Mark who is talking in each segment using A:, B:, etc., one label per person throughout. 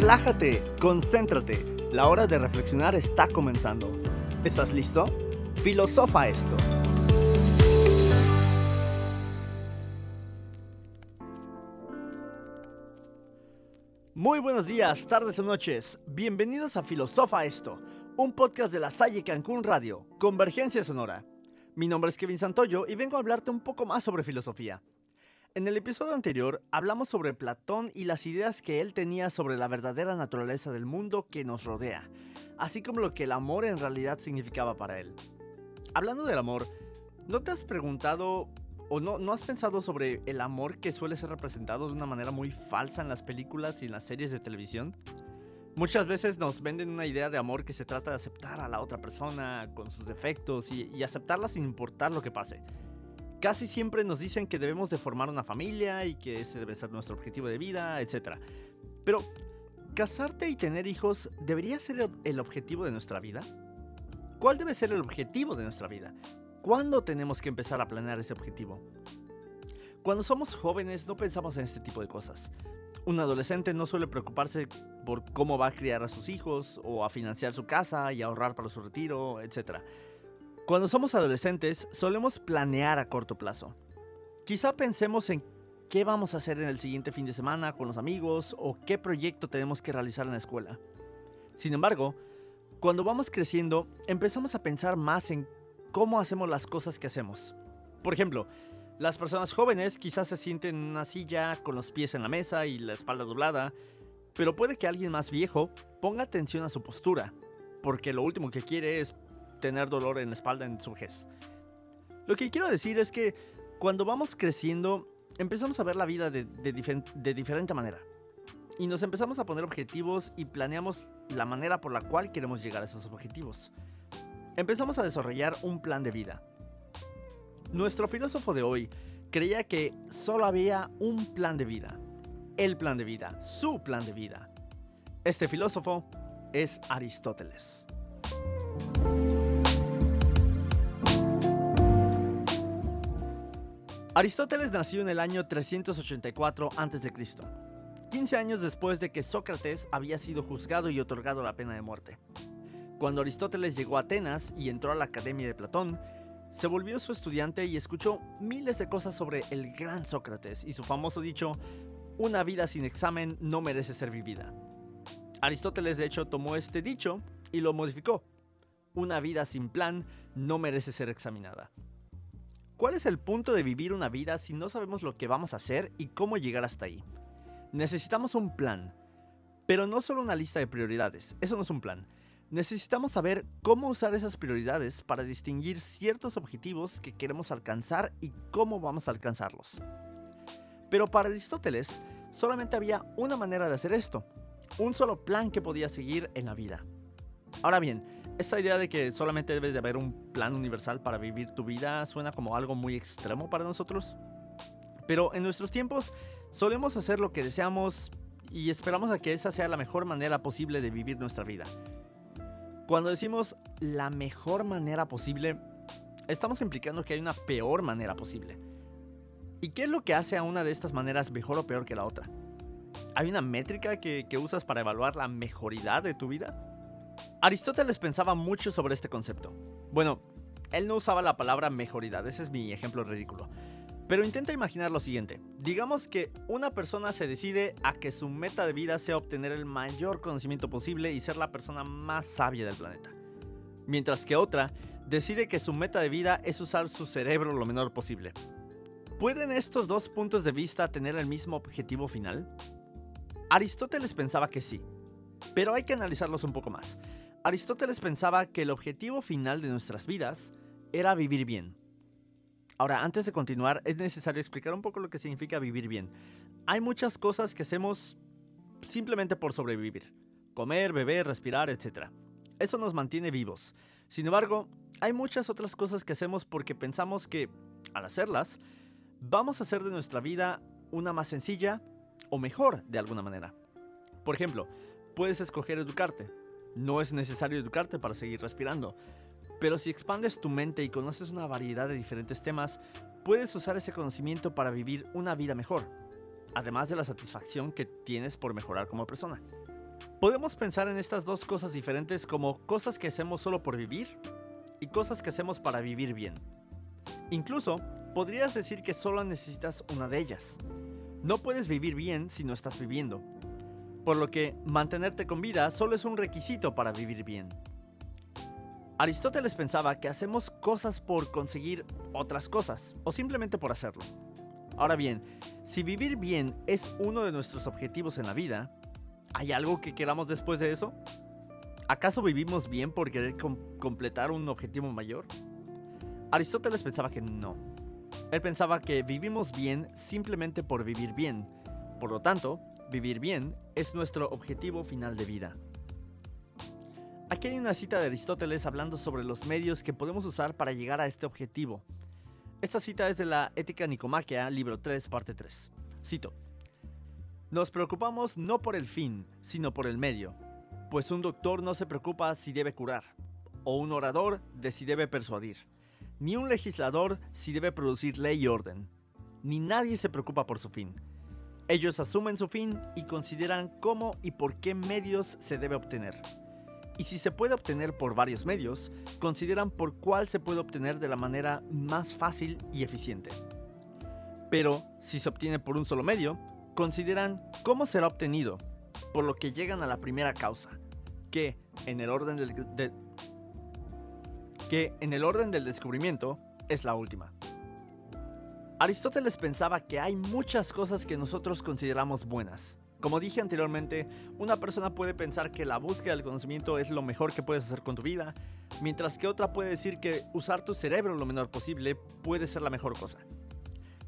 A: Relájate, concéntrate. La hora de reflexionar está comenzando. ¿Estás listo? Filosofa esto. Muy buenos días, tardes o noches. Bienvenidos a Filosofa esto, un podcast de la Salle Cancún Radio, Convergencia Sonora. Mi nombre es Kevin Santoyo y vengo a hablarte un poco más sobre filosofía. En el episodio anterior hablamos sobre Platón y las ideas que él tenía sobre la verdadera naturaleza del mundo que nos rodea, así como lo que el amor en realidad significaba para él. Hablando del amor, ¿no te has preguntado o no, no has pensado sobre el amor que suele ser representado de una manera muy falsa en las películas y en las series de televisión? Muchas veces nos venden una idea de amor que se trata de aceptar a la otra persona con sus defectos y, y aceptarla sin importar lo que pase. Casi siempre nos dicen que debemos de formar una familia y que ese debe ser nuestro objetivo de vida, etc. Pero, ¿casarte y tener hijos debería ser el objetivo de nuestra vida? ¿Cuál debe ser el objetivo de nuestra vida? ¿Cuándo tenemos que empezar a planear ese objetivo? Cuando somos jóvenes no pensamos en este tipo de cosas. Un adolescente no suele preocuparse por cómo va a criar a sus hijos o a financiar su casa y ahorrar para su retiro, etc. Cuando somos adolescentes, solemos planear a corto plazo. Quizá pensemos en qué vamos a hacer en el siguiente fin de semana con los amigos o qué proyecto tenemos que realizar en la escuela. Sin embargo, cuando vamos creciendo, empezamos a pensar más en cómo hacemos las cosas que hacemos. Por ejemplo, las personas jóvenes quizás se sienten en una silla con los pies en la mesa y la espalda doblada, pero puede que alguien más viejo ponga atención a su postura, porque lo último que quiere es tener dolor en la espalda en su vejez. Lo que quiero decir es que cuando vamos creciendo, empezamos a ver la vida de, de diferente manera. Y nos empezamos a poner objetivos y planeamos la manera por la cual queremos llegar a esos objetivos. Empezamos a desarrollar un plan de vida. Nuestro filósofo de hoy creía que solo había un plan de vida. El plan de vida, su plan de vida. Este filósofo es Aristóteles. Aristóteles nació en el año 384 a.C., 15 años después de que Sócrates había sido juzgado y otorgado la pena de muerte. Cuando Aristóteles llegó a Atenas y entró a la Academia de Platón, se volvió su estudiante y escuchó miles de cosas sobre el gran Sócrates y su famoso dicho, una vida sin examen no merece ser vivida. Aristóteles de hecho tomó este dicho y lo modificó. Una vida sin plan no merece ser examinada. ¿Cuál es el punto de vivir una vida si no sabemos lo que vamos a hacer y cómo llegar hasta ahí? Necesitamos un plan, pero no solo una lista de prioridades, eso no es un plan. Necesitamos saber cómo usar esas prioridades para distinguir ciertos objetivos que queremos alcanzar y cómo vamos a alcanzarlos. Pero para Aristóteles, solamente había una manera de hacer esto, un solo plan que podía seguir en la vida. Ahora bien, esta idea de que solamente debe de haber un plan universal para vivir tu vida suena como algo muy extremo para nosotros. Pero en nuestros tiempos solemos hacer lo que deseamos y esperamos a que esa sea la mejor manera posible de vivir nuestra vida. Cuando decimos la mejor manera posible, estamos implicando que hay una peor manera posible. ¿Y qué es lo que hace a una de estas maneras mejor o peor que la otra? ¿Hay una métrica que, que usas para evaluar la mejoridad de tu vida? Aristóteles pensaba mucho sobre este concepto. Bueno, él no usaba la palabra mejoridad, ese es mi ejemplo ridículo. Pero intenta imaginar lo siguiente. Digamos que una persona se decide a que su meta de vida sea obtener el mayor conocimiento posible y ser la persona más sabia del planeta. Mientras que otra decide que su meta de vida es usar su cerebro lo menor posible. ¿Pueden estos dos puntos de vista tener el mismo objetivo final? Aristóteles pensaba que sí, pero hay que analizarlos un poco más. Aristóteles pensaba que el objetivo final de nuestras vidas era vivir bien. Ahora, antes de continuar, es necesario explicar un poco lo que significa vivir bien. Hay muchas cosas que hacemos simplemente por sobrevivir. Comer, beber, respirar, etc. Eso nos mantiene vivos. Sin embargo, hay muchas otras cosas que hacemos porque pensamos que, al hacerlas, vamos a hacer de nuestra vida una más sencilla o mejor de alguna manera. Por ejemplo, puedes escoger educarte. No es necesario educarte para seguir respirando. Pero si expandes tu mente y conoces una variedad de diferentes temas, puedes usar ese conocimiento para vivir una vida mejor, además de la satisfacción que tienes por mejorar como persona. Podemos pensar en estas dos cosas diferentes como cosas que hacemos solo por vivir y cosas que hacemos para vivir bien. Incluso, podrías decir que solo necesitas una de ellas. No puedes vivir bien si no estás viviendo. Por lo que mantenerte con vida solo es un requisito para vivir bien. Aristóteles pensaba que hacemos cosas por conseguir otras cosas, o simplemente por hacerlo. Ahora bien, si vivir bien es uno de nuestros objetivos en la vida, ¿Hay algo que queramos después de eso? ¿Acaso vivimos bien por querer completar un objetivo mayor? Aristóteles pensaba que no. Él pensaba que vivimos bien simplemente por vivir bien. Por lo tanto, vivir bien es nuestro objetivo final de vida. Aquí hay una cita de Aristóteles hablando sobre los medios que podemos usar para llegar a este objetivo. Esta cita es de la Ética Nicomaquea, libro 3, parte 3. Cito. Nos preocupamos no por el fin, sino por el medio, pues un doctor no se preocupa si debe curar, o un orador de si debe persuadir, ni un legislador si debe producir ley y orden, ni nadie se preocupa por su fin. Ellos asumen su fin y consideran cómo y por qué medios se debe obtener. Y si se puede obtener por varios medios, consideran por cuál se puede obtener de la manera más fácil y eficiente. Pero si se obtiene por un solo medio, consideran cómo será obtenido, por lo que llegan a la primera causa, que en el orden del, que en el orden del descubrimiento es la última. Aristóteles pensaba que hay muchas cosas que nosotros consideramos buenas. Como dije anteriormente, una persona puede pensar que la búsqueda del conocimiento es lo mejor que puedes hacer con tu vida, mientras que otra puede decir que usar tu cerebro lo menor posible puede ser la mejor cosa.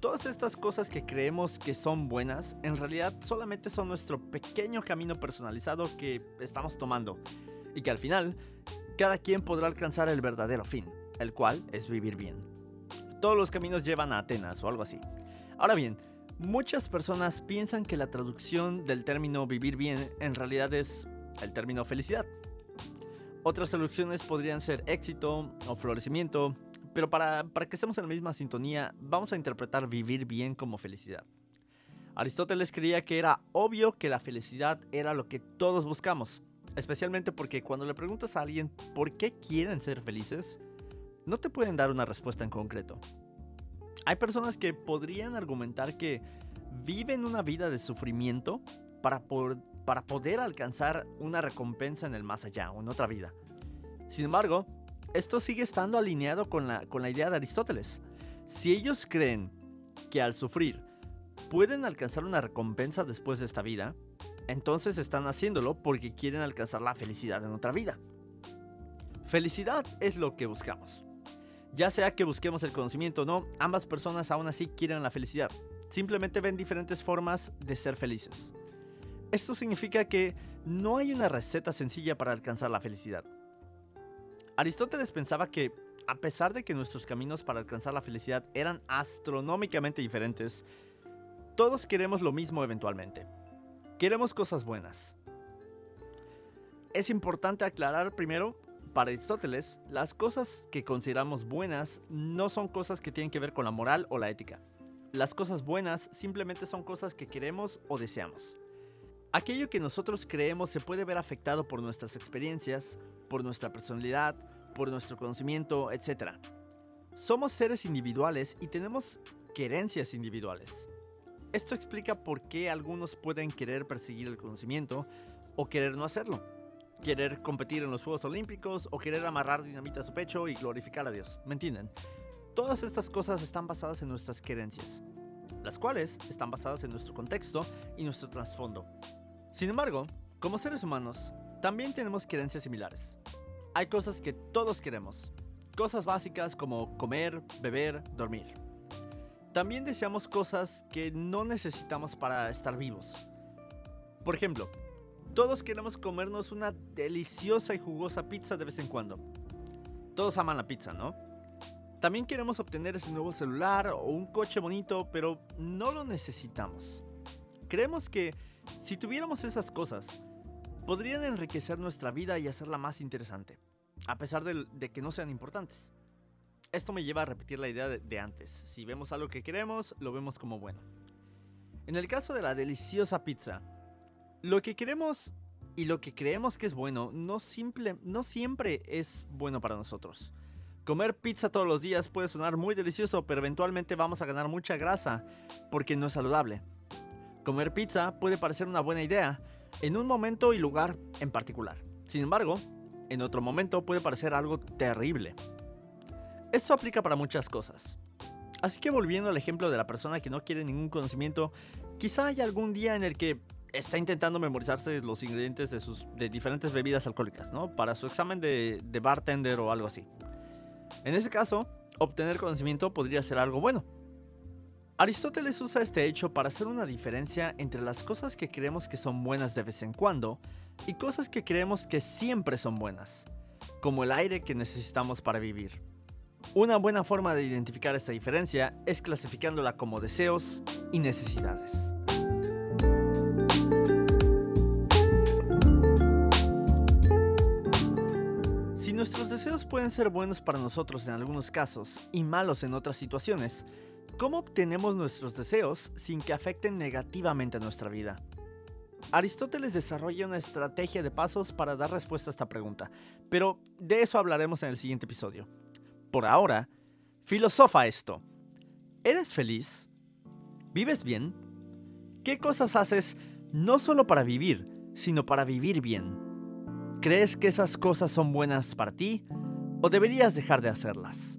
A: Todas estas cosas que creemos que son buenas, en realidad solamente son nuestro pequeño camino personalizado que estamos tomando. Y que al final, cada quien podrá alcanzar el verdadero fin, el cual es vivir bien. Todos los caminos llevan a Atenas o algo así. Ahora bien, muchas personas piensan que la traducción del término vivir bien en realidad es el término felicidad. Otras soluciones podrían ser éxito o florecimiento, pero para, que estemos en la misma sintonía, vamos a interpretar vivir bien como felicidad. Aristóteles creía que era obvio que la felicidad era lo que todos buscamos, especialmente porque cuando le preguntas a alguien por qué quieren ser felices, no te pueden dar una respuesta en concreto. Hay personas que podrían argumentar que viven una vida de sufrimiento para, para poder alcanzar una recompensa en el más allá o en otra vida. Sin embargo, esto sigue estando alineado con la, con la idea de Aristóteles. Si ellos creen que al sufrir pueden alcanzar una recompensa después de esta vida, entonces están haciéndolo porque quieren alcanzar la felicidad en otra vida. Felicidad es lo que buscamos. Ya sea que busquemos el conocimiento o no, ambas personas aún así quieren la felicidad. Simplemente ven diferentes formas de ser felices. Esto significa que no hay una receta sencilla para alcanzar la felicidad. Aristóteles pensaba que, a pesar de que nuestros caminos para alcanzar la felicidad eran astronómicamente diferentes, todos queremos lo mismo eventualmente. Queremos cosas buenas. Es importante aclarar primero, para Aristóteles, las cosas que consideramos buenas no son cosas que tienen que ver con la moral o la ética. Las cosas buenas simplemente son cosas que queremos o deseamos. Aquello que nosotros creemos se puede ver afectado por nuestras experiencias, por nuestra personalidad, por nuestro conocimiento, etc. Somos seres individuales y tenemos querencias individuales. Esto explica por qué algunos pueden querer perseguir el conocimiento o querer no hacerlo. Querer competir en los Juegos Olímpicos o querer amarrar dinamita a su pecho y glorificar a Dios. ¿Me entienden? Todas estas cosas están basadas en nuestras querencias, las cuales están basadas en nuestro contexto y nuestro trasfondo. Sin embargo, como seres humanos, también tenemos creencias similares. Hay cosas que todos queremos. Cosas básicas como comer, beber, dormir. También deseamos cosas que no necesitamos para estar vivos. Por ejemplo, todos queremos comernos una deliciosa y jugosa pizza de vez en cuando. Todos aman la pizza, ¿no? También queremos obtener ese nuevo celular o un coche bonito, pero no lo necesitamos. Creemos que si tuviéramos esas cosas, podrían enriquecer nuestra vida y hacerla más interesante, a pesar de, que no sean importantes. Esto me lleva a repetir la idea de, antes. Si vemos algo que queremos, lo vemos como bueno. En el caso de la deliciosa pizza, lo que queremos y lo que creemos que es bueno no, simple, no siempre es bueno para nosotros. Comer pizza todos los días puede sonar muy delicioso, pero eventualmente vamos a ganar mucha grasa porque no es saludable. Comer pizza puede parecer una buena idea en un momento y lugar en particular. Sin embargo, en otro momento puede parecer algo terrible. Esto aplica para muchas cosas. Así que volviendo al ejemplo de la persona que no quiere ningún conocimiento, quizá haya algún día en el que está intentando memorizarse los ingredientes de, sus, de diferentes bebidas alcohólicas, ¿no? Para su examen de, de bartender o algo así. En ese caso, obtener conocimiento podría ser algo bueno. Aristóteles usa este hecho para hacer una diferencia entre las cosas que creemos que son buenas de vez en cuando y cosas que creemos que siempre son buenas, como el aire que necesitamos para vivir. Una buena forma de identificar esta diferencia es clasificándola como deseos y necesidades. Deseos pueden ser buenos para nosotros en algunos casos y malos en otras situaciones, ¿cómo obtenemos nuestros deseos sin que afecten negativamente a nuestra vida? Aristóteles desarrolla una estrategia de pasos para dar respuesta a esta pregunta, pero de eso hablaremos en el siguiente episodio. Por ahora, filosofa esto. ¿Eres feliz? ¿Vives bien? ¿Qué cosas haces no solo para vivir, sino para vivir bien? ¿Crees que esas cosas son buenas para ti o deberías dejar de hacerlas?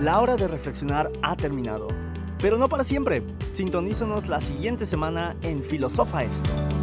A: La hora de reflexionar ha terminado, pero no para siempre. Sintonízanos la siguiente semana en Filosofa Esto.